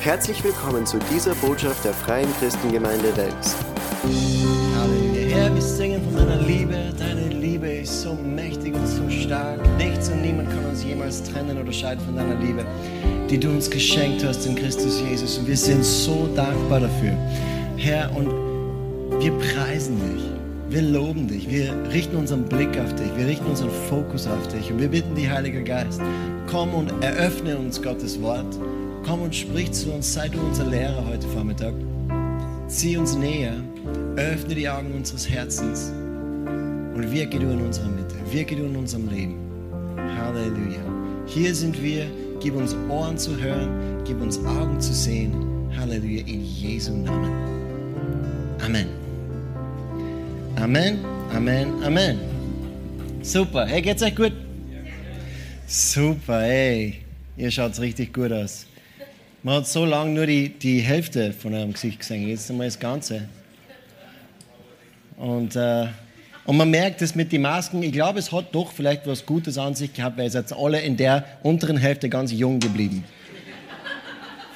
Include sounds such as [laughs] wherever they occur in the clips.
Herzlich willkommen zu dieser Botschaft der Freien Christengemeinde Wels. Halleluja. Herr, wir singen von deiner Liebe. Deine Liebe ist so mächtig und so stark. Nichts und niemand kann uns jemals trennen oder scheiden von deiner Liebe, die du uns geschenkt hast in Christus Jesus. Und wir sind so dankbar dafür. Herr, und wir preisen dich. Wir loben dich. Wir richten unseren Blick auf dich. Wir richten unseren Fokus auf dich. Und wir bitten dich, Heiliger Geist, komm und eröffne uns Gottes Wort. Komm und sprich zu uns. Sei du unser Lehrer heute Vormittag. Zieh uns näher. Öffne die Augen unseres Herzens. Und wirke du in unserer Mitte. Wirke du in unserem Leben. Halleluja. Hier sind wir. Gib uns Ohren zu hören. Gib uns Augen zu sehen. Halleluja. In Jesu Namen. Amen. Amen, Amen, Amen. Super. Hey, geht's euch gut? Super, hey. Ihr schaut richtig gut aus. Man hat so lange nur die, die Hälfte von eurem Gesicht gesehen, jetzt einmal das Ganze. Und, äh, und man merkt es mit den Masken, ich glaube, es hat doch vielleicht was Gutes an sich gehabt, weil ihr seid alle in der unteren Hälfte ganz jung geblieben.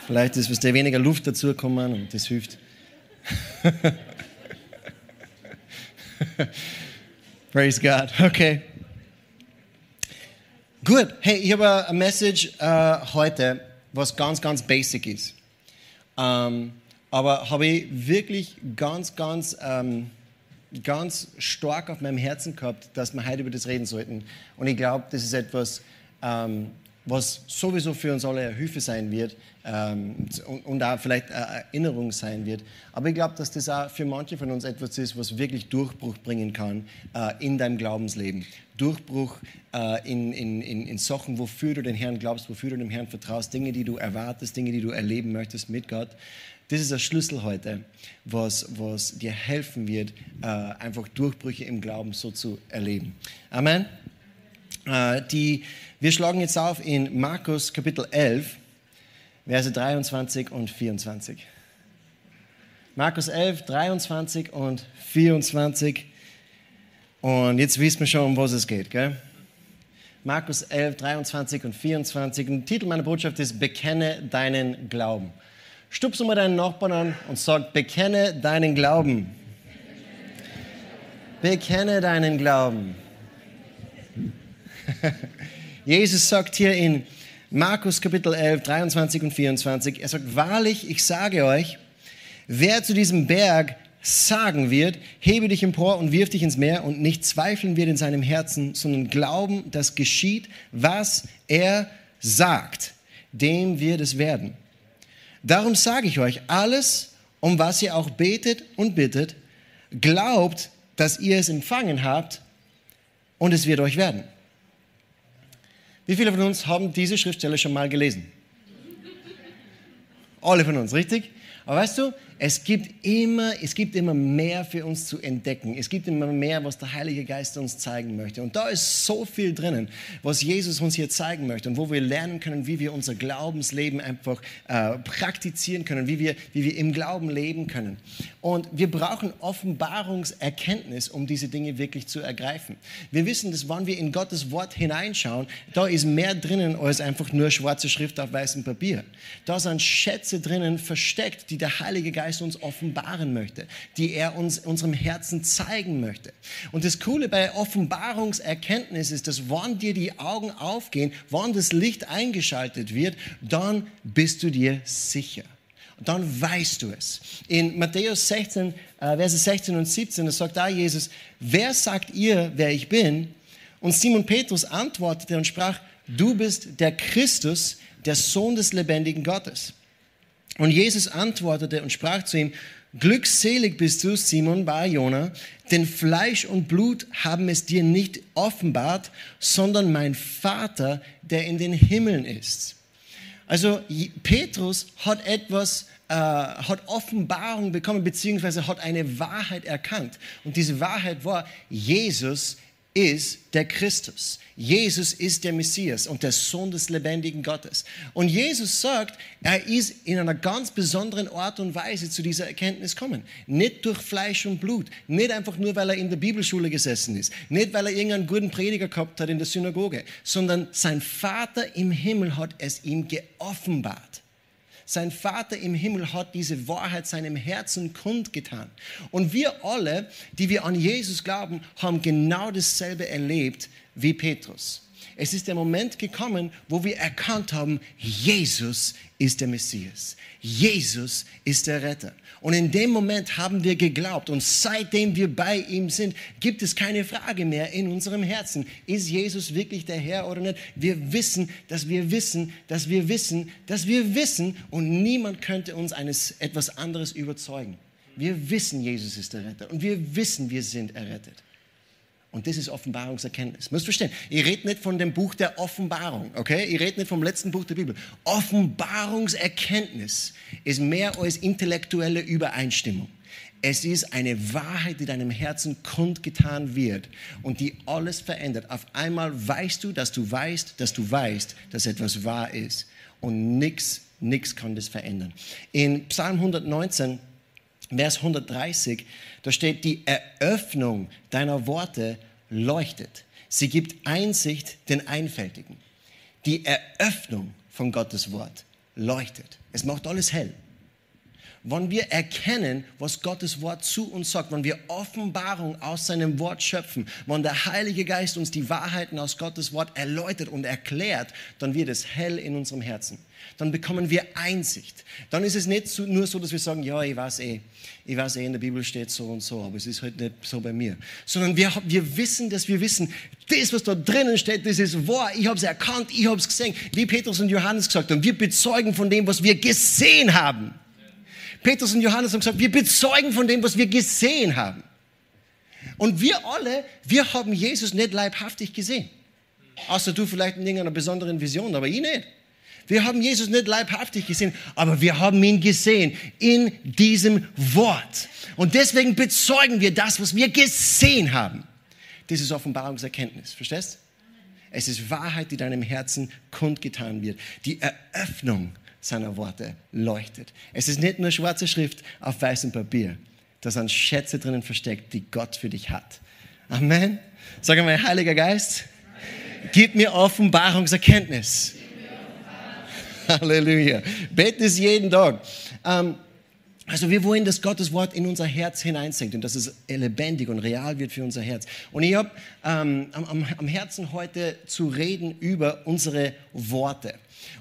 Vielleicht ist was weniger Luft dazugekommen und das hilft. [laughs] Praise God. Okay. Gut. Hey, ich habe eine Message äh, heute, was ganz, ganz basic ist. Ähm, aber habe ich wirklich ganz, ganz, ähm, ganz stark auf meinem Herzen gehabt, dass wir heute über das reden sollten. Und ich glaube, das ist etwas, ähm, was sowieso für uns alle Hilfe sein wird ähm, und, und, auch vielleicht eine Erinnerung sein wird. Aber ich glaube, dass das auch für manche von uns etwas ist, was wirklich Durchbruch bringen kann äh, in deinem Glaubensleben. Durchbruch äh, in, in, in, in Sachen, wofür du den Herrn glaubst, wofür du dem Herrn vertraust, Dinge, die du erwartest, Dinge, die du erleben möchtest mit Gott. Das ist der Schlüssel heute, was, was dir helfen wird, äh, einfach Durchbrüche im Glauben so zu erleben. Amen. Äh, die, wir schlagen jetzt auf in Markus Kapitel 11, Verse 23 und 24. Markus 11, 23 und 24. Und jetzt wissen wir schon, um was es geht. Gell? Markus 11, 23 und 24. Und der Titel meiner Botschaft ist Bekenne deinen Glauben. Stupse mal deinen Nachbarn an und sag, bekenne deinen Glauben. Bekenne deinen Glauben. [laughs] Jesus sagt hier in Markus Kapitel 11, 23 und 24, er sagt, wahrlich, ich sage euch, wer zu diesem Berg sagen wird, hebe dich empor und wirf dich ins Meer und nicht zweifeln wird in seinem Herzen, sondern glauben, dass geschieht, was er sagt, dem wird es werden. Darum sage ich euch, alles, um was ihr auch betet und bittet, glaubt, dass ihr es empfangen habt und es wird euch werden. Wie viele von uns haben diese Schriftstelle schon mal gelesen? Alle von uns, richtig? Aber weißt du, es gibt immer, es gibt immer mehr für uns zu entdecken. Es gibt immer mehr, was der Heilige Geist uns zeigen möchte. Und da ist so viel drinnen, was Jesus uns hier zeigen möchte und wo wir lernen können, wie wir unser Glaubensleben einfach äh, praktizieren können, wie wir, wie wir im Glauben leben können. Und wir brauchen Offenbarungserkenntnis, um diese Dinge wirklich zu ergreifen. Wir wissen, dass wann wir in Gottes Wort hineinschauen, da ist mehr drinnen als einfach nur schwarze Schrift auf weißem Papier. Da sind Schätze drinnen versteckt, die der Heilige Geist Geist uns offenbaren möchte, die er uns unserem Herzen zeigen möchte. Und das Coole bei Offenbarungserkenntnis ist, dass wann dir die Augen aufgehen, wann das Licht eingeschaltet wird, dann bist du dir sicher. Dann weißt du es. In Matthäus 16, äh, Verse 16 und 17, da sagt da Jesus, wer sagt ihr, wer ich bin? Und Simon Petrus antwortete und sprach, du bist der Christus, der Sohn des lebendigen Gottes. Und Jesus antwortete und sprach zu ihm, Glückselig bist du, Simon Bar-Jona, denn Fleisch und Blut haben es dir nicht offenbart, sondern mein Vater, der in den Himmeln ist. Also Petrus hat etwas, äh, hat Offenbarung bekommen, beziehungsweise hat eine Wahrheit erkannt. Und diese Wahrheit war, Jesus ist der Christus. Jesus ist der Messias und der Sohn des lebendigen Gottes. Und Jesus sagt, er ist in einer ganz besonderen Art und Weise zu dieser Erkenntnis gekommen. Nicht durch Fleisch und Blut, nicht einfach nur, weil er in der Bibelschule gesessen ist, nicht, weil er irgendeinen guten Prediger gehabt hat in der Synagoge, sondern sein Vater im Himmel hat es ihm geoffenbart. Sein Vater im Himmel hat diese Wahrheit seinem Herzen kundgetan. Und wir alle, die wir an Jesus glauben, haben genau dasselbe erlebt wie Petrus. Es ist der Moment gekommen, wo wir erkannt haben, Jesus ist der Messias. Jesus ist der Retter. Und in dem Moment haben wir geglaubt und seitdem wir bei ihm sind, gibt es keine Frage mehr in unserem Herzen. Ist Jesus wirklich der Herr oder nicht? Wir wissen, dass wir wissen, dass wir wissen, dass wir wissen und niemand könnte uns eines etwas anderes überzeugen. Wir wissen, Jesus ist der Retter und wir wissen, wir sind errettet. Und das ist Offenbarungserkenntnis. Müsst verstehen. Ihr redet nicht von dem Buch der Offenbarung, okay? Ihr redet nicht vom letzten Buch der Bibel. Offenbarungserkenntnis ist mehr als intellektuelle Übereinstimmung. Es ist eine Wahrheit, die deinem Herzen kundgetan wird und die alles verändert. Auf einmal weißt du, dass du weißt, dass du weißt, dass etwas wahr ist. Und nichts, nichts kann das verändern. In Psalm 119, Vers 130, da steht, die Eröffnung deiner Worte leuchtet. Sie gibt Einsicht den Einfältigen. Die Eröffnung von Gottes Wort leuchtet. Es macht alles hell. Wenn wir erkennen, was Gottes Wort zu uns sagt, wenn wir Offenbarung aus seinem Wort schöpfen, wenn der Heilige Geist uns die Wahrheiten aus Gottes Wort erläutert und erklärt, dann wird es hell in unserem Herzen. Dann bekommen wir Einsicht. Dann ist es nicht nur so, dass wir sagen, ja, ich weiß eh, ich weiß eh, in der Bibel steht so und so, aber es ist halt nicht so bei mir. Sondern wir, wir wissen, dass wir wissen, das, was da drinnen steht, das ist wahr. Ich habe es erkannt, ich habe es gesehen. Wie Petrus und Johannes gesagt haben, wir bezeugen von dem, was wir gesehen haben. Petrus und Johannes haben gesagt, wir bezeugen von dem, was wir gesehen haben. Und wir alle, wir haben Jesus nicht leibhaftig gesehen. Außer du vielleicht in irgendeiner besonderen Vision, aber ich nicht. Wir haben Jesus nicht leibhaftig gesehen, aber wir haben ihn gesehen in diesem Wort. Und deswegen bezeugen wir das, was wir gesehen haben. Das ist Offenbarungserkenntnis. Verstehst? Es ist Wahrheit, die deinem Herzen kundgetan wird. Die Eröffnung seiner Worte leuchtet. Es ist nicht nur schwarze Schrift auf weißem Papier. Da sind Schätze drinnen versteckt, die Gott für dich hat. Amen. Sag einmal, Heiliger Geist, gib mir Offenbarungserkenntnis. Halleluja. Bete es jeden Tag. Ähm, also wir wollen, dass Gottes Wort in unser Herz hineinsinkt und dass es lebendig und real wird für unser Herz. Und ich habe ähm, am, am, Herzen heute zu reden über unsere Worte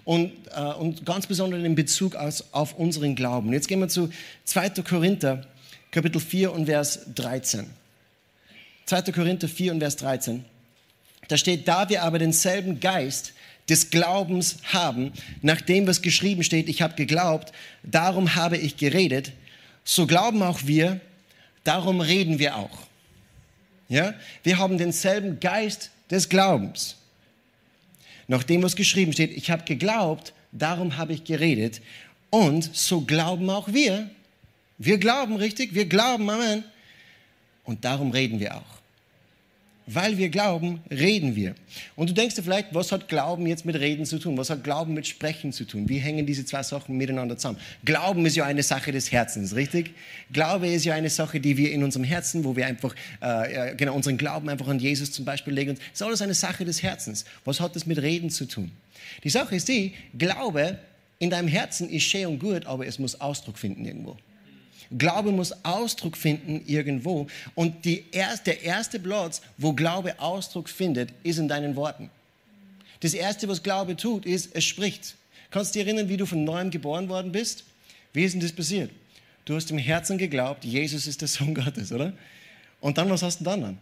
und, äh, und ganz besonders in Bezug aus, auf unseren Glauben. Jetzt gehen wir zu 2. Korinther, Kapitel 4 und Vers 13. 2. Korinther 4 und Vers 13. Da steht, da wir aber denselben Geist des Glaubens haben, nachdem was geschrieben steht, ich habe geglaubt, darum habe ich geredet, so glauben auch wir, darum reden wir auch. Ja? Wir haben denselben Geist des Glaubens. Nachdem was geschrieben steht, ich habe geglaubt, darum habe ich geredet. Und so glauben auch wir. Wir glauben richtig, wir glauben, Amen. Und darum reden wir auch. Weil wir glauben, reden wir. Und du denkst dir vielleicht, was hat Glauben jetzt mit Reden zu tun? Was hat Glauben mit Sprechen zu tun? Wie hängen diese zwei Sachen miteinander zusammen? Glauben ist ja eine Sache des Herzens, richtig? Glaube ist ja eine Sache, die wir in unserem Herzen, wo wir einfach, äh, genau, unseren Glauben einfach an Jesus zum Beispiel legen. Das ist alles eine Sache des Herzens. Was hat das mit Reden zu tun? Die Sache ist die, Glaube in deinem Herzen ist schön und gut, aber es muss Ausdruck finden irgendwo. Glaube muss Ausdruck finden irgendwo. Und erst, der erste Platz, wo Glaube Ausdruck findet, ist in deinen Worten. Das erste, was Glaube tut, ist, es spricht. Kannst du dich erinnern, wie du von neuem geboren worden bist? Wie ist denn das passiert? Du hast im Herzen geglaubt, Jesus ist der Sohn Gottes, oder? Und dann, was hast du dann an?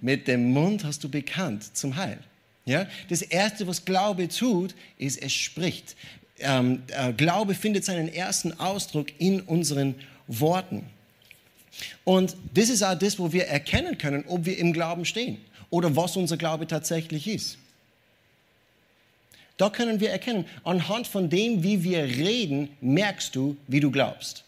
Mit dem Mund hast du bekannt zum Heil. Ja? Das Erste, was Glaube tut, ist, es spricht. Ähm, äh, Glaube findet seinen ersten Ausdruck in unseren Worten. Und das ist auch das, wo wir erkennen können, ob wir im Glauben stehen oder was unser Glaube tatsächlich ist. Da können wir erkennen, anhand von dem, wie wir reden, merkst du, wie du glaubst.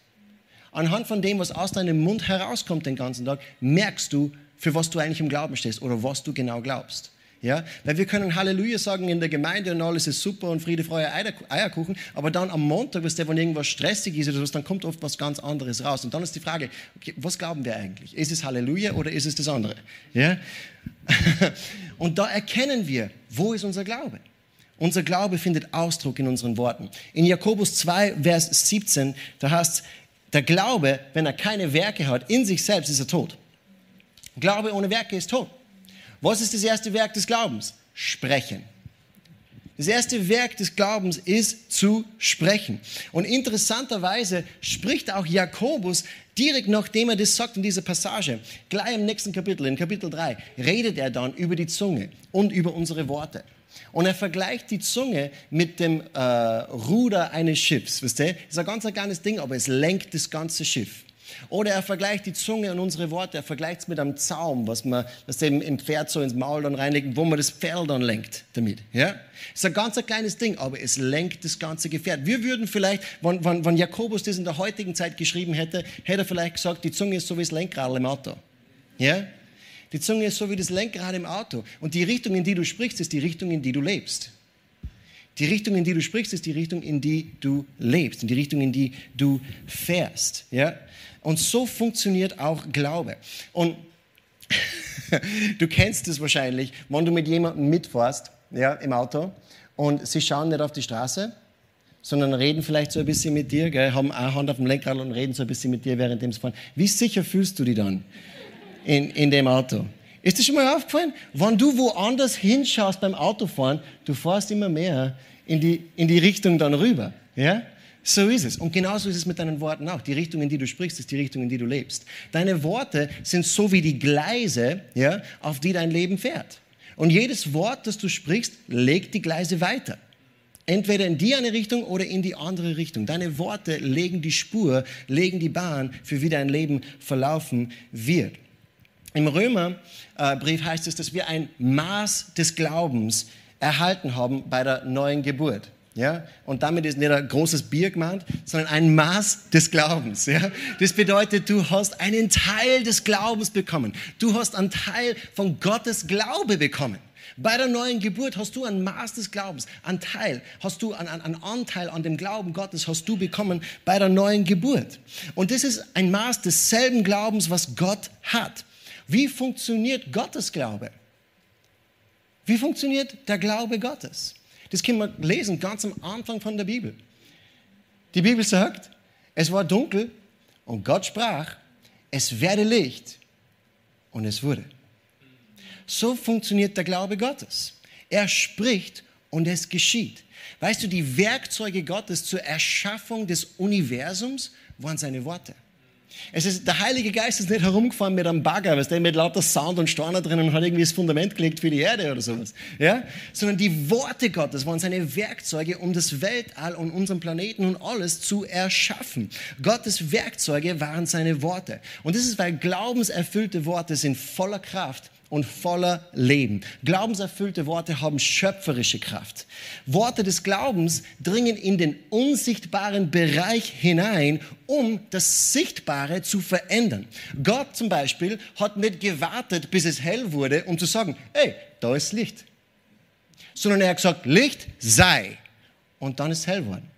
Anhand von dem, was aus deinem Mund herauskommt den ganzen Tag, merkst du, für was du eigentlich im Glauben stehst oder was du genau glaubst. Ja? Weil wir können Halleluja sagen in der Gemeinde und alles ist super und Friede, Freude, Eierkuchen, aber dann am Montag, wenn irgendwas stressig ist oder was, dann kommt oft was ganz anderes raus. Und dann ist die Frage, okay, was glauben wir eigentlich? Ist es Halleluja oder ist es das andere? Ja? [laughs] und da erkennen wir, wo ist unser Glaube? Unser Glaube findet Ausdruck in unseren Worten. In Jakobus 2, Vers 17, da heißt der Glaube, wenn er keine Werke hat, in sich selbst ist er tot. Glaube ohne Werke ist tot. Was ist das erste Werk des Glaubens? Sprechen. Das erste Werk des Glaubens ist zu sprechen. Und interessanterweise spricht auch Jakobus direkt nachdem er das sagt in dieser Passage, gleich im nächsten Kapitel, in Kapitel 3, redet er dann über die Zunge und über unsere Worte. Und er vergleicht die Zunge mit dem äh, Ruder eines Schiffs. Wisst ihr? Das ist ein ganz ein kleines Ding, aber es lenkt das ganze Schiff. Oder er vergleicht die Zunge und unsere Worte, er vergleicht es mit einem Zaum, was man das dem im Pferd so ins Maul dann reinlegt, wo man das Pferd dann lenkt damit. Ja? Ist ein ganz ein kleines Ding, aber es lenkt das ganze Gefährt. Wir würden vielleicht, wenn, wenn, wenn Jakobus das in der heutigen Zeit geschrieben hätte, hätte er vielleicht gesagt, die Zunge ist so wie das Lenkrad im Auto. Ja? Die Zunge ist so wie das Lenkrad im Auto. Und die Richtung, in die du sprichst, ist die Richtung, in die du lebst. Die Richtung, in die du sprichst, ist die Richtung, in die du lebst, in die Richtung, in die du fährst. Ja? Und so funktioniert auch Glaube. Und [laughs] du kennst es wahrscheinlich, wenn du mit jemandem mitfährst ja, im Auto und sie schauen nicht auf die Straße, sondern reden vielleicht so ein bisschen mit dir, gell, haben eine Hand auf dem Lenkrad und reden so ein bisschen mit dir, während sie fahren. Wie sicher fühlst du dich dann in, in dem Auto? Ist dir schon mal aufgefallen? Wenn du woanders hinschaust beim Autofahren, du fährst immer mehr in die, in die Richtung dann rüber. Ja? So ist es. Und genauso ist es mit deinen Worten auch. Die Richtung, in die du sprichst, ist die Richtung, in die du lebst. Deine Worte sind so wie die Gleise, ja, auf die dein Leben fährt. Und jedes Wort, das du sprichst, legt die Gleise weiter. Entweder in die eine Richtung oder in die andere Richtung. Deine Worte legen die Spur, legen die Bahn, für wie dein Leben verlaufen wird. Im Römerbrief heißt es, dass wir ein Maß des Glaubens erhalten haben bei der neuen Geburt. Ja? Und damit ist nicht ein großes Bier gemeint, sondern ein Maß des Glaubens. Ja? Das bedeutet, du hast einen Teil des Glaubens bekommen. Du hast einen Teil von Gottes Glaube bekommen. Bei der neuen Geburt hast du ein Maß des Glaubens, ein Teil, hast du einen, einen Anteil an dem Glauben Gottes hast du bekommen bei der neuen Geburt. Und das ist ein Maß desselben Glaubens, was Gott hat. Wie funktioniert Gottes Glaube? Wie funktioniert der Glaube Gottes? Das können wir lesen ganz am Anfang von der Bibel. Die Bibel sagt, es war dunkel und Gott sprach, es werde Licht und es wurde. So funktioniert der Glaube Gottes. Er spricht und es geschieht. Weißt du, die Werkzeuge Gottes zur Erschaffung des Universums waren seine Worte. Es ist, der Heilige Geist ist nicht herumgefahren mit einem Bagger, weißt du, mit lauter Sound und Steiner drin und hat irgendwie das Fundament gelegt für die Erde oder sowas. Ja? Sondern die Worte Gottes waren seine Werkzeuge, um das Weltall und unseren Planeten und alles zu erschaffen. Gottes Werkzeuge waren seine Worte. Und das ist, weil glaubenserfüllte Worte sind voller Kraft und voller Leben. Glaubenserfüllte Worte haben schöpferische Kraft. Worte des Glaubens dringen in den unsichtbaren Bereich hinein, um das Sichtbare zu verändern. Gott zum Beispiel hat nicht gewartet, bis es hell wurde, um zu sagen, hey, da ist Licht. Sondern er hat gesagt, Licht sei. Und dann ist hell worden.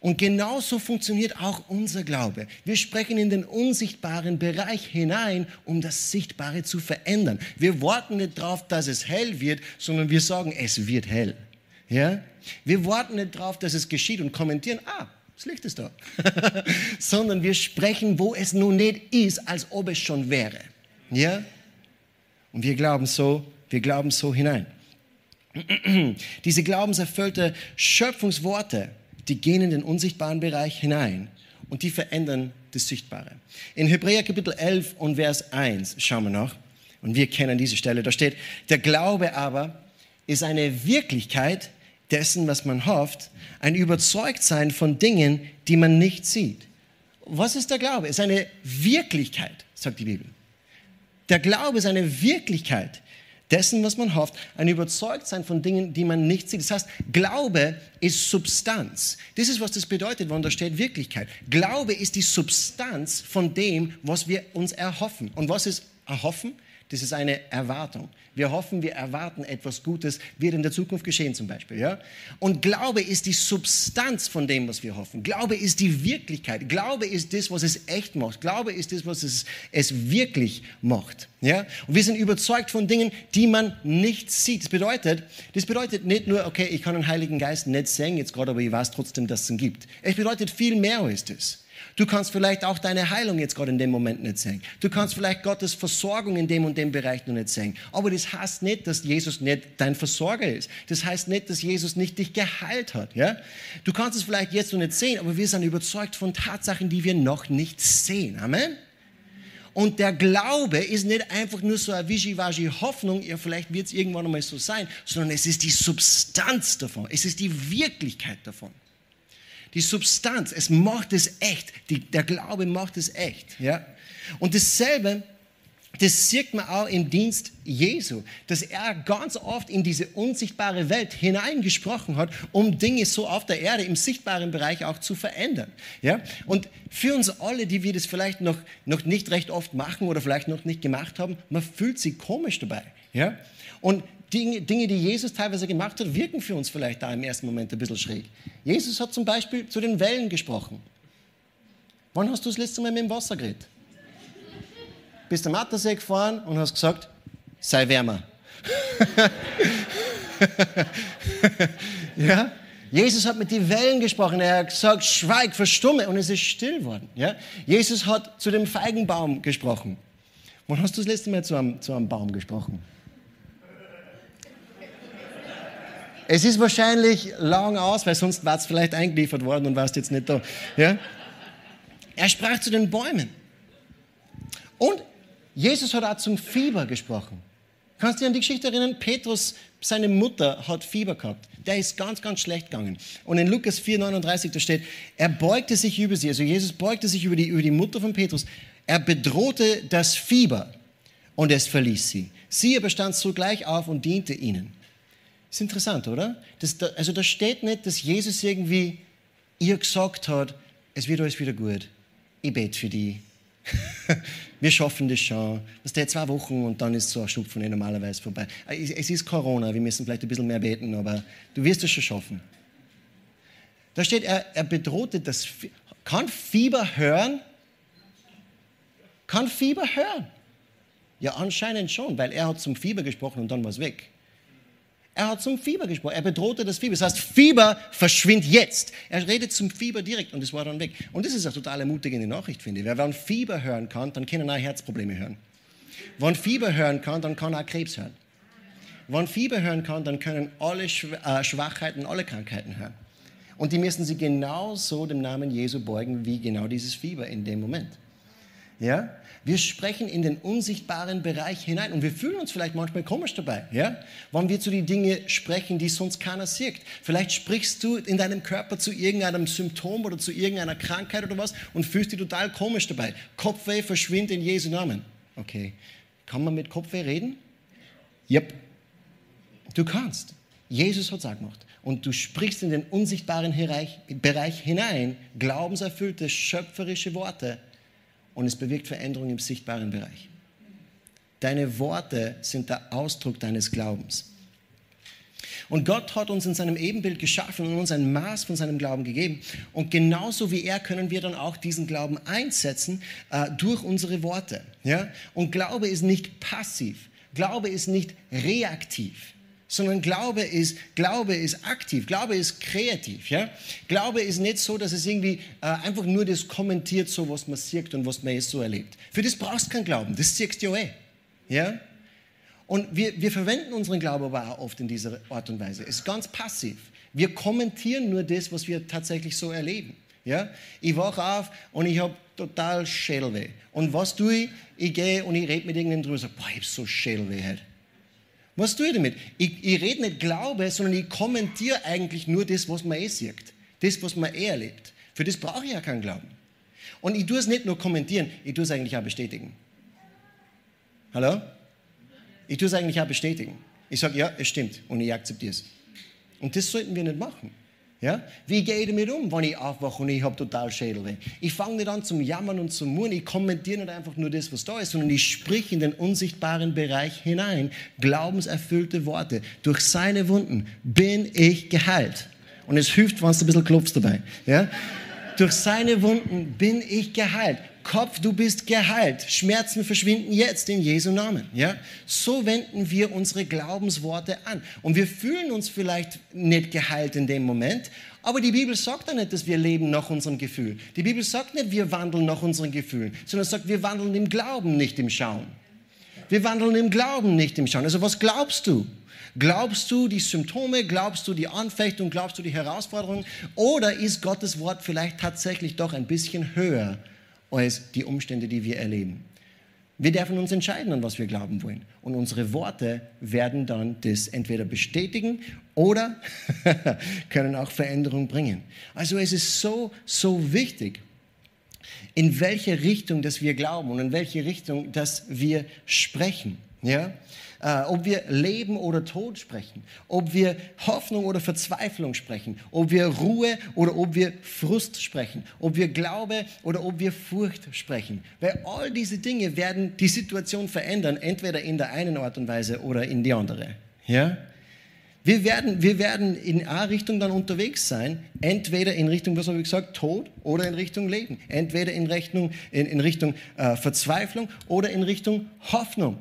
Und genauso funktioniert auch unser Glaube. Wir sprechen in den unsichtbaren Bereich hinein, um das Sichtbare zu verändern. Wir warten nicht darauf, dass es hell wird, sondern wir sagen, es wird hell. Ja? Wir warten nicht darauf, dass es geschieht und kommentieren, ah, das Licht ist da. [laughs] sondern wir sprechen, wo es nun nicht ist, als ob es schon wäre. Ja? Und wir glauben so, wir glauben so hinein. [clears throat] Diese glaubenserfüllte Schöpfungsworte, die gehen in den unsichtbaren Bereich hinein und die verändern das Sichtbare. In Hebräer Kapitel 11 und Vers 1 schauen wir noch, und wir kennen diese Stelle, da steht, der Glaube aber ist eine Wirklichkeit dessen, was man hofft, ein Überzeugtsein von Dingen, die man nicht sieht. Was ist der Glaube? Es ist eine Wirklichkeit, sagt die Bibel. Der Glaube ist eine Wirklichkeit, dessen, was man hofft, ein Überzeugtsein von Dingen, die man nicht sieht. Das heißt, Glaube ist Substanz. Das ist, was das bedeutet, wenn da steht Wirklichkeit. Glaube ist die Substanz von dem, was wir uns erhoffen. Und was ist erhoffen? Das ist eine Erwartung. Wir hoffen, wir erwarten etwas Gutes, wird in der Zukunft geschehen zum Beispiel. Ja? Und Glaube ist die Substanz von dem, was wir hoffen. Glaube ist die Wirklichkeit. Glaube ist das, was es echt macht. Glaube ist das, was es, es wirklich macht. Ja? Und wir sind überzeugt von Dingen, die man nicht sieht. Das bedeutet, das bedeutet nicht nur, okay, ich kann den Heiligen Geist nicht sehen jetzt gerade, aber ich weiß trotzdem, dass es ihn gibt. Es bedeutet viel mehr ist es. Du kannst vielleicht auch deine Heilung jetzt gerade in dem Moment nicht sehen. Du kannst vielleicht Gottes Versorgung in dem und dem Bereich noch nicht sehen. Aber das heißt nicht, dass Jesus nicht dein Versorger ist. Das heißt nicht, dass Jesus nicht dich geheilt hat. Ja? Du kannst es vielleicht jetzt noch nicht sehen, aber wir sind überzeugt von Tatsachen, die wir noch nicht sehen. Amen. Und der Glaube ist nicht einfach nur so eine Wischiwaschi-Hoffnung, ja, vielleicht wird es irgendwann einmal so sein, sondern es ist die Substanz davon. Es ist die Wirklichkeit davon die Substanz, es macht es echt. Die, der Glaube macht es echt. Ja? Und dasselbe, das sieht man auch im Dienst Jesu, dass er ganz oft in diese unsichtbare Welt hineingesprochen hat, um Dinge so auf der Erde im sichtbaren Bereich auch zu verändern. Ja? Und für uns alle, die wir das vielleicht noch, noch nicht recht oft machen oder vielleicht noch nicht gemacht haben, man fühlt sich komisch dabei. Ja? Und Dinge, Dinge, die Jesus teilweise gemacht hat, wirken für uns vielleicht da im ersten Moment ein bisschen schräg. Jesus hat zum Beispiel zu den Wellen gesprochen. Wann hast du das letzte Mal mit dem Wasser geredet? Bist am Attersee gefahren und hast gesagt, sei wärmer. [laughs] ja? Jesus hat mit den Wellen gesprochen. Er hat gesagt, schweig, verstumme. Und es ist still geworden. Ja? Jesus hat zu dem Feigenbaum gesprochen. Wann hast du das letzte Mal zu einem, zu einem Baum gesprochen? Es ist wahrscheinlich lang aus, weil sonst war es vielleicht eingeliefert worden und warst jetzt nicht da. Ja? Er sprach zu den Bäumen. Und Jesus hat auch zum Fieber gesprochen. Kannst du dich an die Geschichte erinnern? Petrus, seine Mutter, hat Fieber gehabt. Der ist ganz, ganz schlecht gegangen. Und in Lukas 4,39, da steht, er beugte sich über sie, also Jesus beugte sich über die, über die Mutter von Petrus. Er bedrohte das Fieber und es verließ sie. Sie aber stand sogleich auf und diente ihnen. Ist interessant, oder? Das, also da steht nicht, dass Jesus irgendwie ihr gesagt hat, es wird alles wieder gut. Ich bete für die. [laughs] wir schaffen das schon. Das dauert zwei Wochen und dann ist so ein Schnupfen normalerweise vorbei. Es ist Corona, wir müssen vielleicht ein bisschen mehr beten, aber du wirst es schon schaffen. Da steht, er, er bedrohte das. Kann Fieber hören? Kann Fieber hören? Ja, anscheinend schon, weil er hat zum Fieber gesprochen und dann war es weg. Er hat zum Fieber gesprochen. Er bedrohte das Fieber. Das heißt, Fieber verschwindet jetzt. Er redet zum Fieber direkt und es war dann weg. Und das ist eine total ermutigende Nachricht, finde ich. Weil wenn Fieber hören kann, dann können auch Herzprobleme hören. Wenn Fieber hören kann, dann kann auch Krebs hören. Wenn Fieber hören kann, dann können alle äh, Schwachheiten, alle Krankheiten hören. Und die müssen sie genauso dem Namen Jesu beugen, wie genau dieses Fieber in dem Moment. Ja? Wir sprechen in den unsichtbaren Bereich hinein und wir fühlen uns vielleicht manchmal komisch dabei, ja? Wenn wir zu den Dingen sprechen, die sonst keiner sieht. Vielleicht sprichst du in deinem Körper zu irgendeinem Symptom oder zu irgendeiner Krankheit oder was und fühlst dich total komisch dabei. Kopfweh verschwindet in Jesu Namen. Okay. Kann man mit Kopfweh reden? Yep. Du kannst. Jesus hat es auch gemacht. Und du sprichst in den unsichtbaren Bereich hinein, glaubenserfüllte, schöpferische Worte und es bewirkt Veränderungen im sichtbaren Bereich. Deine Worte sind der Ausdruck deines Glaubens. Und Gott hat uns in seinem Ebenbild geschaffen und uns ein Maß von seinem Glauben gegeben. Und genauso wie er können wir dann auch diesen Glauben einsetzen äh, durch unsere Worte. Ja? Und Glaube ist nicht passiv. Glaube ist nicht reaktiv sondern Glaube ist, Glaube ist aktiv, Glaube ist kreativ. Ja? Glaube ist nicht so, dass es irgendwie äh, einfach nur das kommentiert, so was man sieht und was man jetzt so erlebt. Für das brauchst du keinen Glauben, das siehst du ja eh. Ja? Und wir, wir verwenden unseren Glauben aber auch oft in dieser Art und Weise. Es ist ganz passiv. Wir kommentieren nur das, was wir tatsächlich so erleben. Ja? Ich wache auf und ich habe total Schädelweh. Und was tue ich? Ich gehe und ich rede mit irgendjemandem drüber und sage, boah, ich habe so Schädelweh heute. Was tue ich damit? Ich, ich rede nicht Glaube, sondern ich kommentiere eigentlich nur das, was man eh sieht. Das, was man eh erlebt. Für das brauche ich ja keinen Glauben. Und ich tue es nicht nur kommentieren, ich tue es eigentlich auch bestätigen. Hallo? Ich tue es eigentlich auch bestätigen. Ich sage, ja, es stimmt und ich akzeptiere es. Und das sollten wir nicht machen. Ja? Wie gehe ich damit um, wenn ich aufwache und ich habe total Schädelweh? Ich fange nicht an zum Jammern und zum Murren. Ich kommentiere nicht einfach nur das, was da ist, sondern ich sprich in den unsichtbaren Bereich hinein. Glaubenserfüllte Worte. Durch seine Wunden bin ich geheilt. Und es hilft, wenn du ein bisschen klopfst dabei. Ja? Durch seine Wunden bin ich geheilt. Kopf, du bist geheilt. Schmerzen verschwinden jetzt in Jesu Namen. Ja? So wenden wir unsere Glaubensworte an. Und wir fühlen uns vielleicht nicht geheilt in dem Moment, aber die Bibel sagt ja nicht, dass wir leben nach unserem Gefühl. Die Bibel sagt nicht, wir wandeln nach unseren Gefühlen, sondern sagt, wir wandeln im Glauben, nicht im Schauen. Wir wandeln im Glauben, nicht im Schauen. Also was glaubst du? Glaubst du die Symptome? Glaubst du die Anfechtung? Glaubst du die Herausforderung? Oder ist Gottes Wort vielleicht tatsächlich doch ein bisschen höher als die Umstände, die wir erleben? Wir dürfen uns entscheiden, an was wir glauben wollen. Und unsere Worte werden dann das entweder bestätigen oder [laughs] können auch Veränderung bringen. Also es ist so, so wichtig, in welche Richtung, dass wir glauben und in welche Richtung, dass wir sprechen. Ja? Äh, ob wir Leben oder Tod sprechen, ob wir Hoffnung oder Verzweiflung sprechen, ob wir Ruhe oder ob wir Frust sprechen, ob wir Glaube oder ob wir Furcht sprechen. Weil all diese Dinge werden die Situation verändern, entweder in der einen Art und Weise oder in die andere. Ja? Wir werden, wir werden in A-Richtung dann unterwegs sein, entweder in Richtung, was habe ich gesagt, Tod oder in Richtung Leben. Entweder in Richtung, in, in Richtung äh, Verzweiflung oder in Richtung Hoffnung.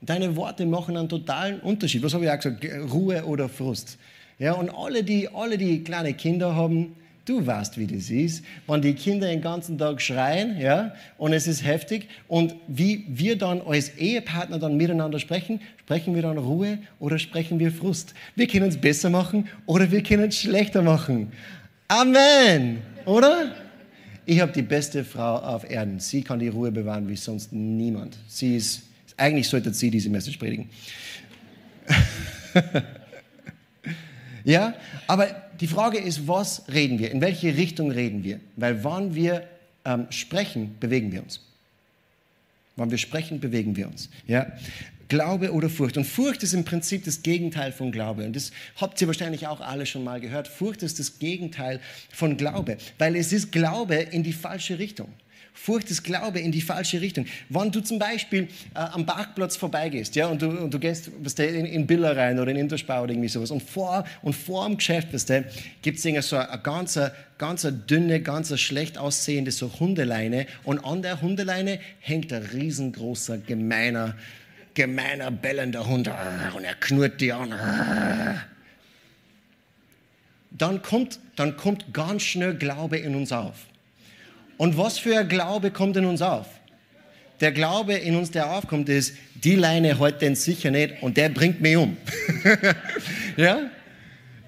Deine Worte machen einen totalen Unterschied. Was habe ich auch gesagt? Ruhe oder Frust. Ja, und alle die, alle, die kleine Kinder haben, du weißt, wie das ist, wenn die Kinder den ganzen Tag schreien, ja, und es ist heftig, und wie wir dann als Ehepartner dann miteinander sprechen, sprechen wir dann Ruhe oder sprechen wir Frust? Wir können es besser machen oder wir können es schlechter machen. Amen, oder? Ich habe die beste Frau auf Erden. Sie kann die Ruhe bewahren wie sonst niemand. Sie ist eigentlich sollte sie diese Message predigen. [laughs] ja, aber die Frage ist, was reden wir? In welche Richtung reden wir? Weil wann wir ähm, sprechen, bewegen wir uns. Wann wir sprechen, bewegen wir uns. Ja? Glaube oder Furcht. Und Furcht ist im Prinzip das Gegenteil von Glaube. Und das habt ihr wahrscheinlich auch alle schon mal gehört. Furcht ist das Gegenteil von Glaube, weil es ist Glaube in die falsche Richtung. Furcht ist Glaube in die falsche Richtung. Wenn du zum Beispiel äh, am Parkplatz vorbeigehst ja, und, du, und du gehst weißt du, in, in Biller rein oder in Interspau oder irgendwie sowas und vor, und vor dem Geschäft gibt es so eine ganz, ganz dünne, ganz schlecht aussehende so Hundeleine und an der Hundeleine hängt ein riesengroßer, gemeiner, gemeiner, bellender Hund und er knurrt die an. Dann kommt, dann kommt ganz schnell Glaube in uns auf. Und was für ein Glaube kommt in uns auf? Der Glaube in uns, der aufkommt, ist, die Leine hält den sicher nicht und der bringt mich um. [laughs] ja?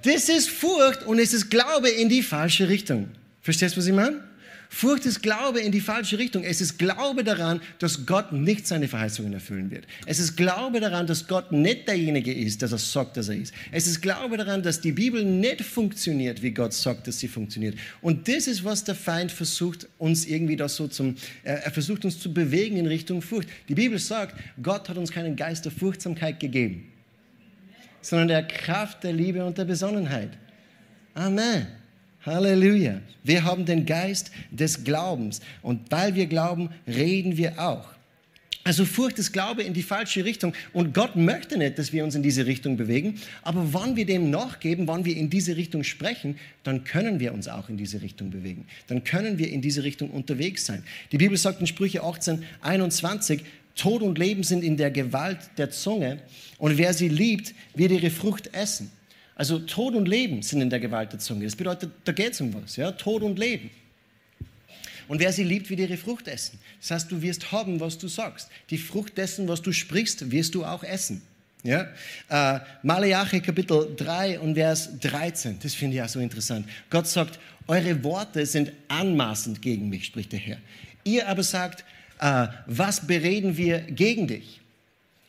Das ist Furcht und es ist Glaube in die falsche Richtung. Verstehst du, was ich meine? Furcht ist Glaube in die falsche Richtung. Es ist Glaube daran, dass Gott nicht seine Verheißungen erfüllen wird. Es ist Glaube daran, dass Gott nicht derjenige ist, der er sagt, dass er ist. Es ist Glaube daran, dass die Bibel nicht funktioniert, wie Gott sagt, dass sie funktioniert. Und das ist, was der Feind versucht, uns irgendwie da so zum, er versucht uns zu bewegen in Richtung Furcht. Die Bibel sagt, Gott hat uns keinen Geist der Furchtsamkeit gegeben, sondern der Kraft, der Liebe und der Besonnenheit. Amen. Halleluja. Wir haben den Geist des Glaubens. Und weil wir glauben, reden wir auch. Also Furcht ist Glaube in die falsche Richtung. Und Gott möchte nicht, dass wir uns in diese Richtung bewegen. Aber wann wir dem nachgeben, wann wir in diese Richtung sprechen, dann können wir uns auch in diese Richtung bewegen. Dann können wir in diese Richtung unterwegs sein. Die Bibel sagt in Sprüche 18, 21, Tod und Leben sind in der Gewalt der Zunge. Und wer sie liebt, wird ihre Frucht essen. Also Tod und Leben sind in der Gewalt der Zunge. Das bedeutet, da geht es um was. Ja? Tod und Leben. Und wer sie liebt, wird ihre Frucht essen. Das heißt, du wirst haben, was du sagst. Die Frucht dessen, was du sprichst, wirst du auch essen. Ja? Äh, Malachi Kapitel 3 und Vers 13, das finde ich auch so interessant. Gott sagt, eure Worte sind anmaßend gegen mich, spricht der Herr. Ihr aber sagt, äh, was bereden wir gegen dich?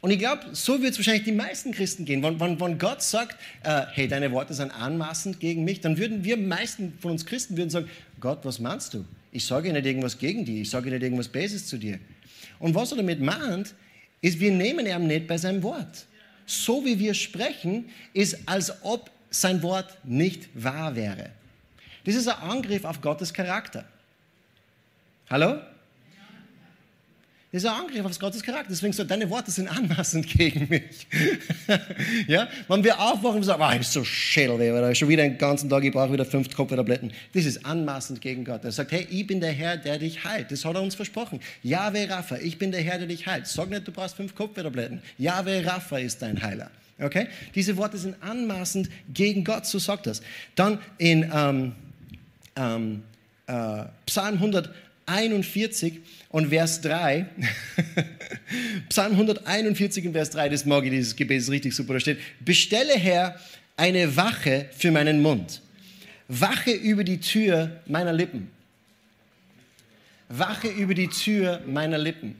Und ich glaube, so wird es wahrscheinlich die meisten Christen gehen. Wenn, wenn, wenn Gott sagt, äh, hey, deine Worte sind anmaßend gegen mich, dann würden wir meisten von uns Christen würden sagen, Gott, was meinst du? Ich sage nicht irgendwas gegen dich, ich sage nicht irgendwas Böses zu dir. Und was er damit meint, ist, wir nehmen ihn nicht bei seinem Wort. So wie wir sprechen, ist, als ob sein Wort nicht wahr wäre. Das ist ein Angriff auf Gottes Charakter. Hallo? Das ist ein Angriff auf Gottes Charakter. Deswegen so, deine Worte sind anmaßend gegen mich. [laughs] ja? Wenn wir aufwachen und sagen, ah, ich bin so schädel, schon wieder den ganzen Tag, ich brauche wieder fünf Kopftabletten. Das ist anmaßend gegen Gott. Er sagt, hey, ich bin der Herr, der dich heilt. Das hat er uns versprochen. Yahweh Rapha, ich bin der Herr, der dich heilt. Sag nicht, du brauchst fünf Kopftabletten. Yahweh Rapha ist dein Heiler. Okay? Diese Worte sind anmaßend gegen Gott, so sagt das. Dann in ähm, ähm, äh, Psalm 100 141 und Vers 3. [laughs] Psalm 141 und Vers 3, das mag ich, dieses Gebet ist richtig super. Da steht, bestelle Herr eine Wache für meinen Mund. Wache über die Tür meiner Lippen. Wache über die Tür meiner Lippen.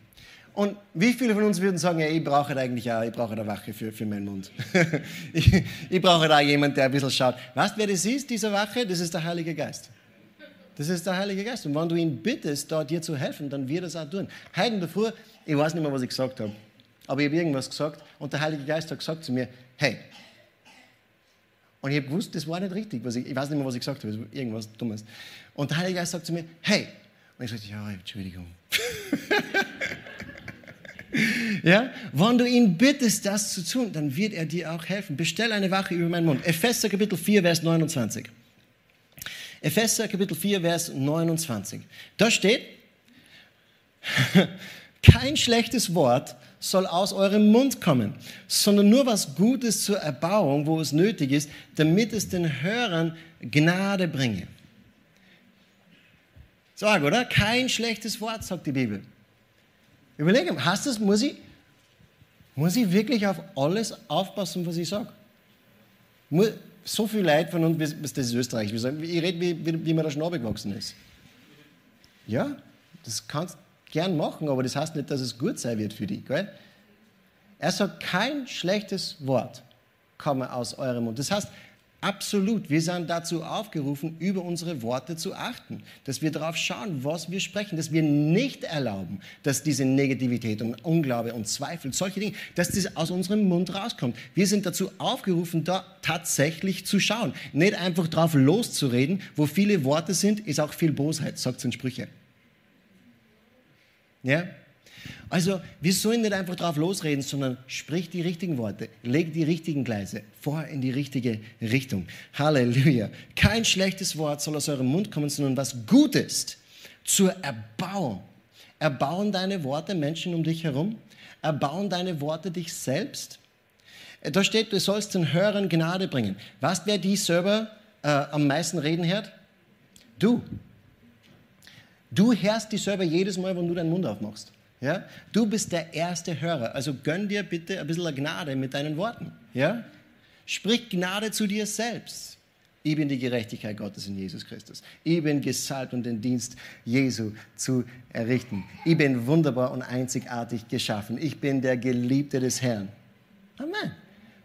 Und wie viele von uns würden sagen, ja, ich brauche da eigentlich auch, ich brauche da Wache für, für meinen Mund. [laughs] ich, ich brauche da jemanden, der ein bisschen schaut. Weißt du, wer das ist, diese Wache? Das ist der Heilige Geist. Das ist der Heilige Geist. Und wenn du ihn bittest, da dir zu helfen, dann wird er es auch tun. Heute Früh, ich weiß nicht mehr, was ich gesagt habe, aber ich habe irgendwas gesagt und der Heilige Geist hat gesagt zu mir, hey. Und ich habe gewusst, das war nicht richtig. Was ich, ich weiß nicht mehr, was ich gesagt habe, irgendwas Dummes. Und der Heilige Geist sagt zu mir, hey. Und ich sagte, ja, Entschuldigung. [laughs] ja, wenn du ihn bittest, das zu tun, dann wird er dir auch helfen. Bestell eine Wache über meinen Mund. Epheser Kapitel 4, Vers 29. Epheser Kapitel 4, Vers 29. Da steht, [laughs] kein schlechtes Wort soll aus eurem Mund kommen, sondern nur was Gutes zur Erbauung, wo es nötig ist, damit es den Hörern Gnade bringe. Sag, oder? Kein schlechtes Wort, sagt die Bibel. Überlege, hast du es, muss ich, muss ich wirklich auf alles aufpassen, was ich sage? So viel Leid von uns, das ist Österreich. Ich rede, wie, wie, wie mir der Schnabel gewachsen ist. Ja, das kannst gern machen, aber das heißt nicht, dass es gut sein wird für dich. Gell? Er sagt, kein schlechtes Wort komme aus eurem Mund. Das heißt, Absolut. Wir sind dazu aufgerufen, über unsere Worte zu achten, dass wir darauf schauen, was wir sprechen, dass wir nicht erlauben, dass diese Negativität und Unglaube und Zweifel, solche Dinge, dass das aus unserem Mund rauskommt. Wir sind dazu aufgerufen, da tatsächlich zu schauen, nicht einfach drauf loszureden. Wo viele Worte sind, ist auch viel Bosheit, sagt es in Sprüche. Ja? Also wir sollen nicht einfach drauf losreden, sondern sprich die richtigen Worte, leg die richtigen Gleise vor in die richtige Richtung. Halleluja. Kein schlechtes Wort soll aus eurem Mund kommen, sondern was Gutes zur Erbauung. Erbauen deine Worte Menschen um dich herum? Erbauen deine Worte dich selbst? Da steht, du sollst den Hörern Gnade bringen. Weißt wer die selber äh, am meisten reden hört? Du. Du hörst die selber jedes Mal, wenn du deinen Mund aufmachst. Ja? Du bist der erste Hörer, also gönn dir bitte ein bisschen Gnade mit deinen Worten. Ja? Sprich Gnade zu dir selbst. Ich bin die Gerechtigkeit Gottes in Jesus Christus. Ich bin gesalbt, um den Dienst Jesu zu errichten. Ich bin wunderbar und einzigartig geschaffen. Ich bin der Geliebte des Herrn. Amen.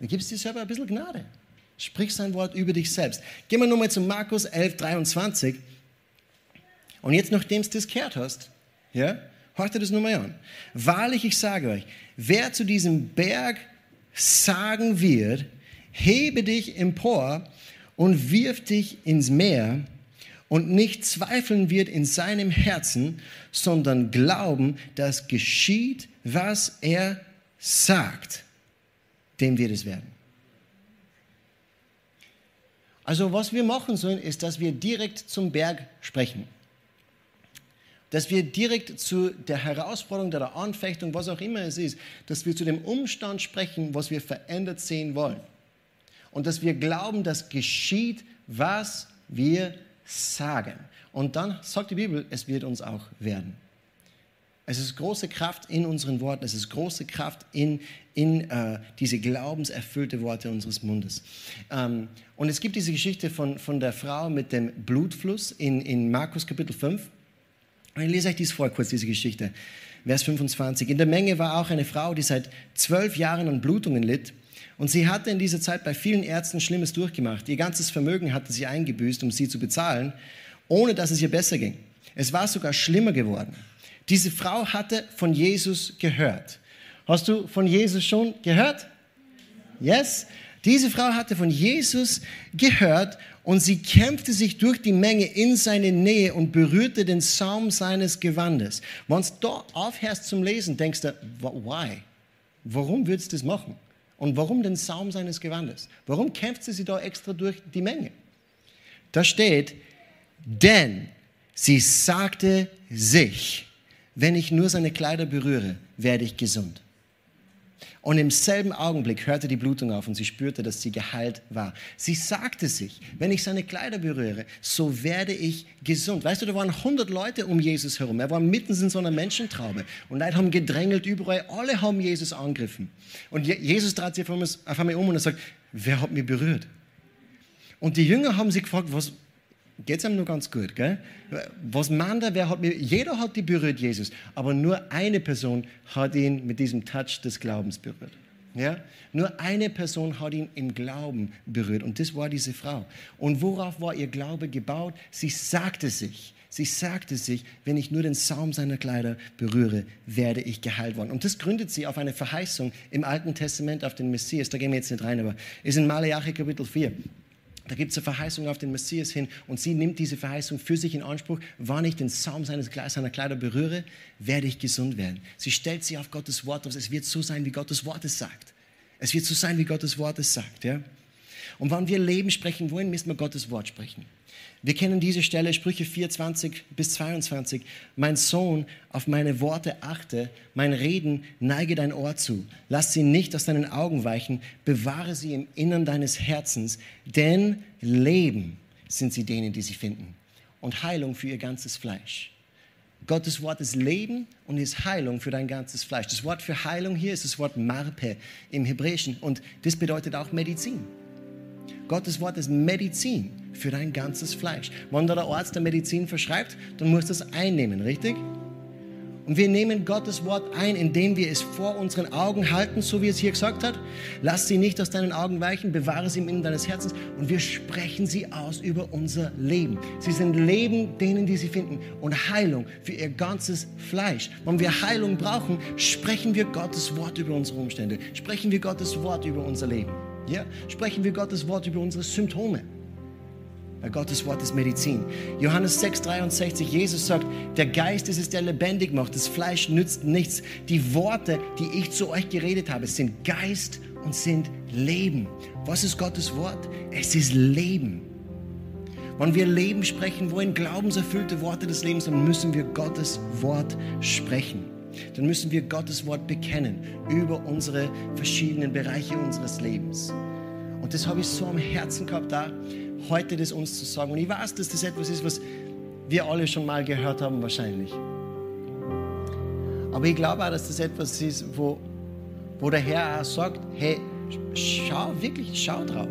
Dann gibst dir selber ein bisschen Gnade. Sprich sein Wort über dich selbst. Gehen wir nochmal zu Markus 11, 23. Und jetzt, nachdem du das gehört hast, ja, Ihr das nur mal an. Wahrlich, ich sage euch, wer zu diesem Berg sagen wird, hebe dich empor und wirf dich ins Meer und nicht zweifeln wird in seinem Herzen, sondern glauben, dass geschieht, was er sagt, dem wird es werden. Also was wir machen sollen, ist, dass wir direkt zum Berg sprechen dass wir direkt zu der Herausforderung, der Anfechtung, was auch immer es ist, dass wir zu dem Umstand sprechen, was wir verändert sehen wollen. Und dass wir glauben, dass geschieht, was wir sagen. Und dann sagt die Bibel, es wird uns auch werden. Es ist große Kraft in unseren Worten, es ist große Kraft in, in äh, diese glaubenserfüllte Worte unseres Mundes. Ähm, und es gibt diese Geschichte von, von der Frau mit dem Blutfluss in, in Markus Kapitel 5. Ich lese euch dies vor, kurz diese Geschichte. Vers 25. In der Menge war auch eine Frau, die seit zwölf Jahren an Blutungen litt. Und sie hatte in dieser Zeit bei vielen Ärzten Schlimmes durchgemacht. Ihr ganzes Vermögen hatte sie eingebüßt, um sie zu bezahlen, ohne dass es ihr besser ging. Es war sogar schlimmer geworden. Diese Frau hatte von Jesus gehört. Hast du von Jesus schon gehört? Yes? Diese Frau hatte von Jesus gehört und sie kämpfte sich durch die Menge in seine Nähe und berührte den Saum seines Gewandes. Wenn du da aufhörst zum Lesen, denkst du, why? Warum würdest du das machen? Und warum den Saum seines Gewandes? Warum kämpft sie da extra durch die Menge? Da steht, denn sie sagte sich, wenn ich nur seine Kleider berühre, werde ich gesund. Und im selben Augenblick hörte die Blutung auf und sie spürte, dass sie geheilt war. Sie sagte sich, wenn ich seine Kleider berühre, so werde ich gesund. Weißt du, da waren 100 Leute um Jesus herum. Er war mitten in so einer Menschentraube. Und Leute haben gedrängelt überall. Alle haben Jesus angegriffen. Und Jesus trat sich auf einmal um und er sagt, wer hat mich berührt? Und die Jünger haben sich gefragt, was, geht es ihm nur ganz gut. Gell? Was er, wer hat mir, jeder hat die berührt, Jesus, aber nur eine Person hat ihn mit diesem Touch des Glaubens berührt. Ja? Nur eine Person hat ihn im Glauben berührt und das war diese Frau. Und worauf war ihr Glaube gebaut? Sie sagte sich, sie sagte sich, wenn ich nur den Saum seiner Kleider berühre, werde ich geheilt worden. Und das gründet sie auf eine Verheißung im Alten Testament auf den Messias. Da gehen wir jetzt nicht rein, aber ist in Malachi Kapitel 4. Da gibt es eine Verheißung auf den Messias hin und sie nimmt diese Verheißung für sich in Anspruch. Wann ich den Saum seines, seiner Kleider berühre, werde ich gesund werden. Sie stellt sich auf Gottes Wort aus. Es wird so sein, wie Gottes Wort es sagt. Es wird so sein, wie Gottes Wort es sagt. Ja? Und wenn wir Leben sprechen wollen, müssen wir Gottes Wort sprechen. Wir kennen diese Stelle, Sprüche 24 bis 22. Mein Sohn, auf meine Worte achte, mein Reden neige dein Ohr zu. Lass sie nicht aus deinen Augen weichen, bewahre sie im Innern deines Herzens, denn Leben sind sie denen, die sie finden. Und Heilung für ihr ganzes Fleisch. Gottes Wort ist Leben und ist Heilung für dein ganzes Fleisch. Das Wort für Heilung hier ist das Wort Marpe im Hebräischen und das bedeutet auch Medizin. Gottes Wort ist Medizin für dein ganzes Fleisch. Wenn der Arzt der Medizin verschreibt, dann musst du es einnehmen, richtig? Und wir nehmen Gottes Wort ein, indem wir es vor unseren Augen halten, so wie es hier gesagt hat. Lass sie nicht aus deinen Augen weichen, bewahre sie im Inneren deines Herzens und wir sprechen sie aus über unser Leben. Sie sind Leben denen, die sie finden und Heilung für ihr ganzes Fleisch. Wenn wir Heilung brauchen, sprechen wir Gottes Wort über unsere Umstände, sprechen wir Gottes Wort über unser Leben. Ja? Sprechen wir Gottes Wort über unsere Symptome. Weil Gottes Wort ist Medizin. Johannes 6,63, Jesus sagt, der Geist ist es, der lebendig macht. Das Fleisch nützt nichts. Die Worte, die ich zu euch geredet habe, sind Geist und sind Leben. Was ist Gottes Wort? Es ist Leben. Wenn wir Leben sprechen wollen, glaubenserfüllte Worte des Lebens, dann müssen wir Gottes Wort sprechen. Dann müssen wir Gottes Wort bekennen über unsere verschiedenen Bereiche unseres Lebens. Und das habe ich so am Herzen gehabt, da heute das uns zu sagen. Und ich weiß, dass das etwas ist, was wir alle schon mal gehört haben, wahrscheinlich. Aber ich glaube auch, dass das etwas ist, wo, wo der Herr auch sagt, hey, schau wirklich, schau drauf.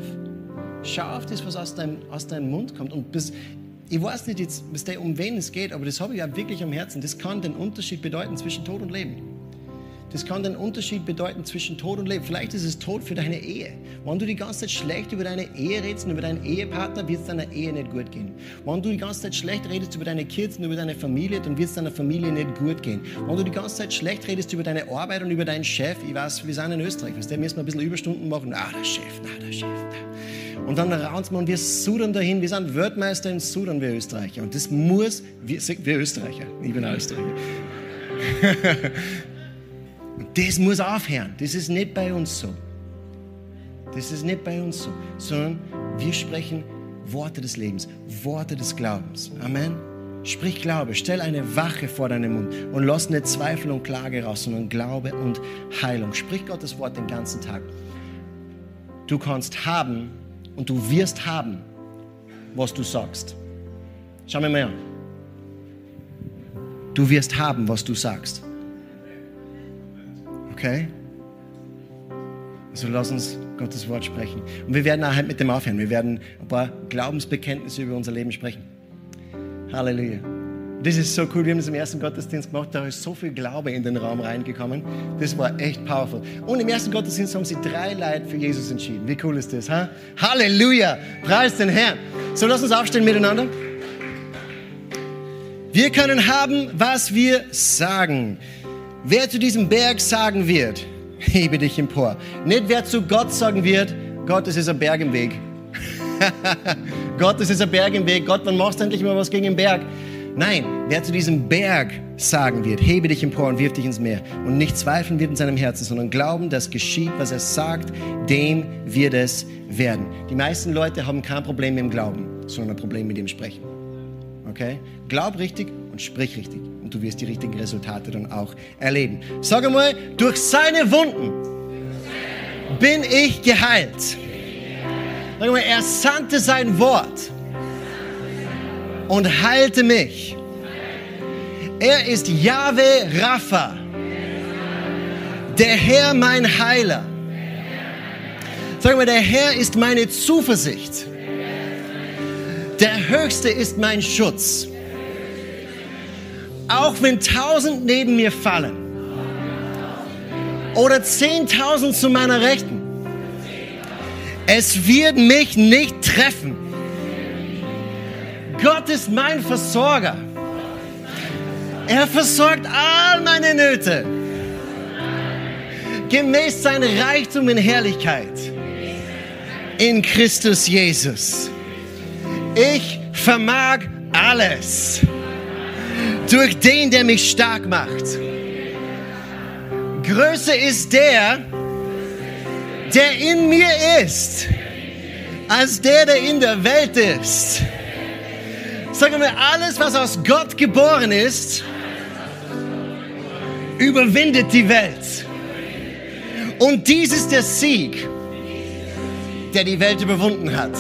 Schau auf das, was aus deinem, aus deinem Mund kommt. Und bis, ich weiß nicht jetzt, um wen es geht, aber das habe ich auch wirklich am Herzen. Das kann den Unterschied bedeuten zwischen Tod und Leben. Das kann den Unterschied bedeuten zwischen Tod und Leben. Vielleicht ist es Tod für deine Ehe. Wenn du die ganze Zeit schlecht über deine Ehe redest und über deinen Ehepartner, wird es deiner Ehe nicht gut gehen. Wenn du die ganze Zeit schlecht redest über deine Kids und über deine Familie, dann wird es deiner Familie nicht gut gehen. Wenn du die ganze Zeit schlecht redest über deine Arbeit und über deinen Chef, ich weiß, wir sind in Österreich, der müssen wir ein bisschen Überstunden machen. Ah, der Chef, na, der Chef, na. Und dann raunt man wir sudern dahin. Wir sind Weltmeister im Sudern, wir Österreicher. Und das muss, wir, wir Österreicher, ich bin Österreicher. [laughs] Und das muss aufhören. Das ist nicht bei uns so. Das ist nicht bei uns so, sondern wir sprechen Worte des Lebens, Worte des Glaubens. Amen. Sprich Glaube, stell eine Wache vor deinem Mund und lass nicht Zweifel und Klage raus, sondern Glaube und Heilung. Sprich Gottes Wort den ganzen Tag. Du kannst haben und du wirst haben, was du sagst. Schau mir mal an. Du wirst haben, was du sagst. Okay? Also lass uns Gottes Wort sprechen. Und wir werden auch halt mit dem aufhören. Wir werden ein paar Glaubensbekenntnisse über unser Leben sprechen. Halleluja. Das ist so cool. Wir haben das im ersten Gottesdienst gemacht. Da ist so viel Glaube in den Raum reingekommen. Das war echt powerful. Und im ersten Gottesdienst haben sie drei Leute für Jesus entschieden. Wie cool ist das? Ha? Halleluja. Preis den Herrn. So, lass uns aufstehen miteinander. Wir können haben, was wir sagen. Wer zu diesem Berg sagen wird, hebe dich empor. Nicht wer zu Gott sagen wird, Gott, es ist ein Berg im Weg. [laughs] Gott, es ist ein Berg im Weg. Gott, wann machst du endlich mal was gegen den Berg? Nein, wer zu diesem Berg sagen wird, hebe dich empor und wirf dich ins Meer und nicht zweifeln wird in seinem Herzen, sondern glauben, dass geschieht, was er sagt, dem wird es werden. Die meisten Leute haben kein Problem mit dem Glauben, sondern ein Problem mit dem Sprechen. Okay? Glaub richtig und sprich richtig du wirst die richtigen Resultate dann auch erleben. Sag einmal, durch seine Wunden bin ich geheilt. Sag einmal, er sandte sein Wort und heilte mich. Er ist Yahweh Rapha, der Herr mein Heiler. Sag mal, der Herr ist meine Zuversicht. Der Höchste ist mein Schutz. Auch wenn tausend neben mir fallen oder zehntausend zu meiner Rechten, es wird mich nicht treffen. Gott ist mein Versorger. Er versorgt all meine Nöte. Gemäß seiner Reichtum in Herrlichkeit. In Christus Jesus. Ich vermag alles. Durch den, der mich stark macht. Größer ist der, der in mir ist, als der, der in der Welt ist. Sagen wir, alles, was aus Gott geboren ist, überwindet die Welt. Und dies ist der Sieg, der die Welt überwunden hat.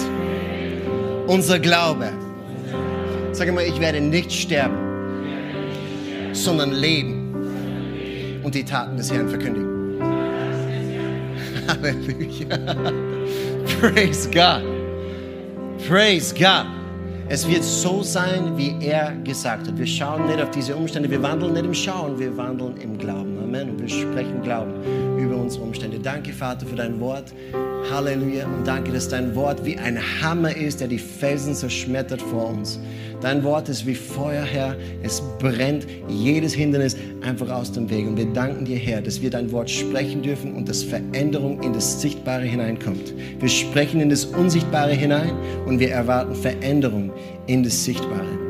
Unser Glaube. Sag mal, ich werde nicht sterben, sondern leben und die Taten des Herrn verkündigen. Halleluja. [laughs] Praise God. Praise God. Es wird so sein, wie er gesagt hat. Wir schauen nicht auf diese Umstände, wir wandeln nicht im Schauen, wir wandeln im Glauben. Amen. Und wir sprechen Glauben über unsere Umstände. Danke, Vater, für dein Wort. Halleluja. Und danke, dass dein Wort wie ein Hammer ist, der die Felsen zerschmettert vor uns. Dein Wort ist wie Feuer, Herr. Es brennt jedes Hindernis einfach aus dem Weg. Und wir danken dir, Herr, dass wir dein Wort sprechen dürfen und dass Veränderung in das Sichtbare hineinkommt. Wir sprechen in das Unsichtbare hinein und wir erwarten Veränderung in das Sichtbare.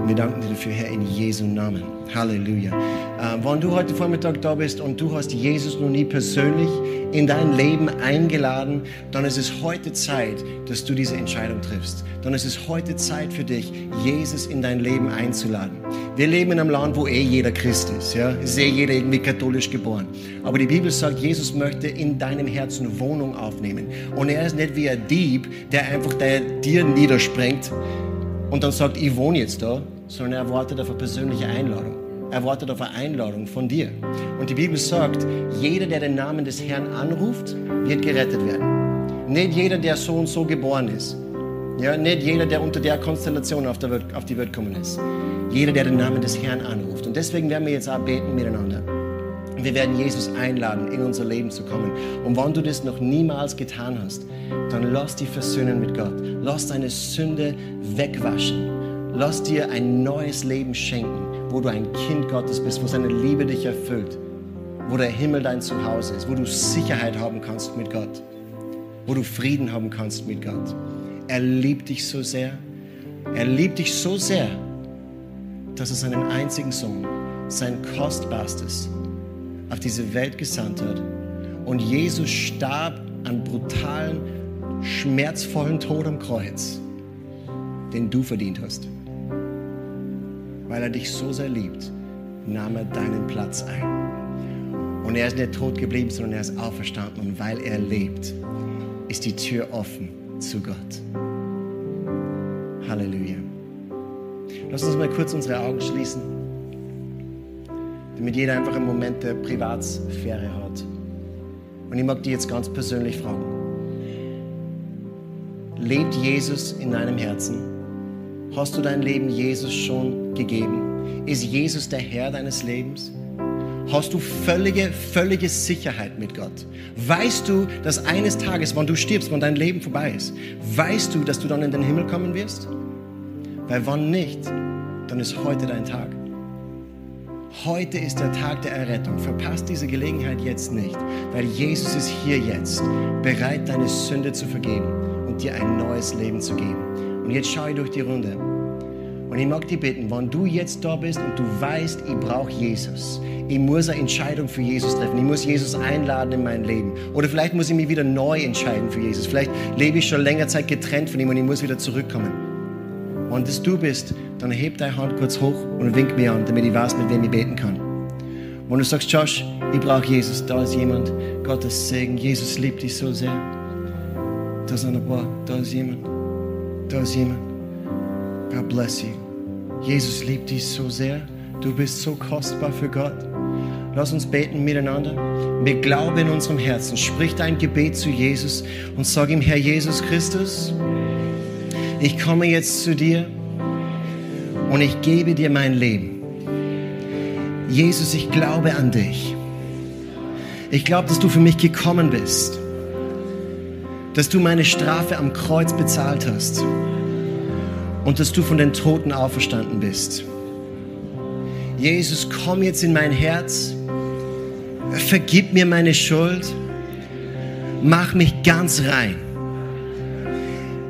Und wir danken dir dafür, Herr, in Jesu Namen. Halleluja. Äh, wenn du heute Vormittag da bist und du hast Jesus noch nie persönlich in dein Leben eingeladen, dann ist es heute Zeit, dass du diese Entscheidung triffst. Dann ist es heute Zeit für dich, Jesus in dein Leben einzuladen. Wir leben in einem Land, wo eh jeder Christ ist. Ja? Ist eh jeder irgendwie katholisch geboren. Aber die Bibel sagt, Jesus möchte in deinem Herzen Wohnung aufnehmen. Und er ist nicht wie ein Dieb, der einfach dir niedersprengt und dann sagt, ich wohne jetzt da, sondern er wartet auf eine persönliche Einladung. Er wartet auf eine Einladung von dir. Und die Bibel sagt, jeder, der den Namen des Herrn anruft, wird gerettet werden. Nicht jeder, der so und so geboren ist. Ja, nicht jeder, der unter der Konstellation auf, der Welt, auf die Welt gekommen ist. Jeder, der den Namen des Herrn anruft. Und deswegen werden wir jetzt auch beten miteinander. Wir werden Jesus einladen, in unser Leben zu kommen. Und wenn du das noch niemals getan hast, dann lass dich versöhnen mit Gott. Lass deine Sünde wegwaschen. Lass dir ein neues Leben schenken, wo du ein Kind Gottes bist, wo seine Liebe dich erfüllt, wo der Himmel dein Zuhause ist, wo du Sicherheit haben kannst mit Gott, wo du Frieden haben kannst mit Gott. Er liebt dich so sehr. Er liebt dich so sehr, dass er seinen einzigen Sohn, sein Kostbarstes, auf diese Welt gesandt hat. Und Jesus starb an brutalen, schmerzvollen Tod am Kreuz, den du verdient hast. Weil er dich so sehr liebt, nahm er deinen Platz ein. Und er ist nicht tot geblieben, sondern er ist auferstanden. Und weil er lebt, ist die Tür offen zu Gott. Halleluja. Lass uns mal kurz unsere Augen schließen, damit jeder einfach einen Moment der Privatsphäre hat. Und ich mag dich jetzt ganz persönlich fragen. Lebt Jesus in deinem Herzen? Hast du dein Leben Jesus schon gegeben? Ist Jesus der Herr deines Lebens? Hast du völlige, völlige Sicherheit mit Gott? Weißt du, dass eines Tages, wenn du stirbst, wenn dein Leben vorbei ist, weißt du, dass du dann in den Himmel kommen wirst? Weil wann nicht, dann ist heute dein Tag. Heute ist der Tag der Errettung. Verpasst diese Gelegenheit jetzt nicht, weil Jesus ist hier jetzt, bereit, deine Sünde zu vergeben und dir ein neues Leben zu geben. Und jetzt schaue ich durch die Runde. Und ich mag dich bitten, wenn du jetzt da bist und du weißt, ich brauche Jesus, ich muss eine Entscheidung für Jesus treffen, ich muss Jesus einladen in mein Leben. Oder vielleicht muss ich mich wieder neu entscheiden für Jesus. Vielleicht lebe ich schon länger Zeit getrennt von ihm und ich muss wieder zurückkommen. Wenn das du bist, dann heb deine Hand kurz hoch und wink mir an, damit ich weiß, mit wem ich beten kann. Wenn du sagst, Josh, ich brauche Jesus, da ist jemand, Gottes Segen, Jesus liebt dich so sehr. Da sind ein paar, da ist jemand, da ist jemand. God bless you. Jesus liebt dich so sehr. Du bist so kostbar für Gott. Lass uns beten miteinander. Mit Glaube in unserem Herzen. Sprich dein Gebet zu Jesus und sag ihm, Herr Jesus Christus, ich komme jetzt zu dir und ich gebe dir mein Leben. Jesus, ich glaube an dich. Ich glaube, dass du für mich gekommen bist. Dass du meine Strafe am Kreuz bezahlt hast. Und dass du von den Toten auferstanden bist. Jesus, komm jetzt in mein Herz. Vergib mir meine Schuld. Mach mich ganz rein.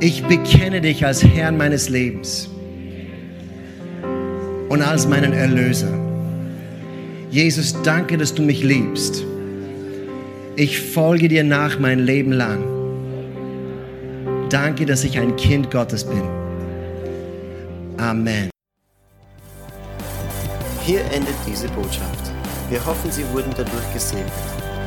Ich bekenne dich als Herrn meines Lebens und als meinen Erlöser. Jesus, danke, dass du mich liebst. Ich folge dir nach mein Leben lang. Danke, dass ich ein Kind Gottes bin. Amen. Hier endet diese Botschaft. Wir hoffen, Sie wurden dadurch gesegnet.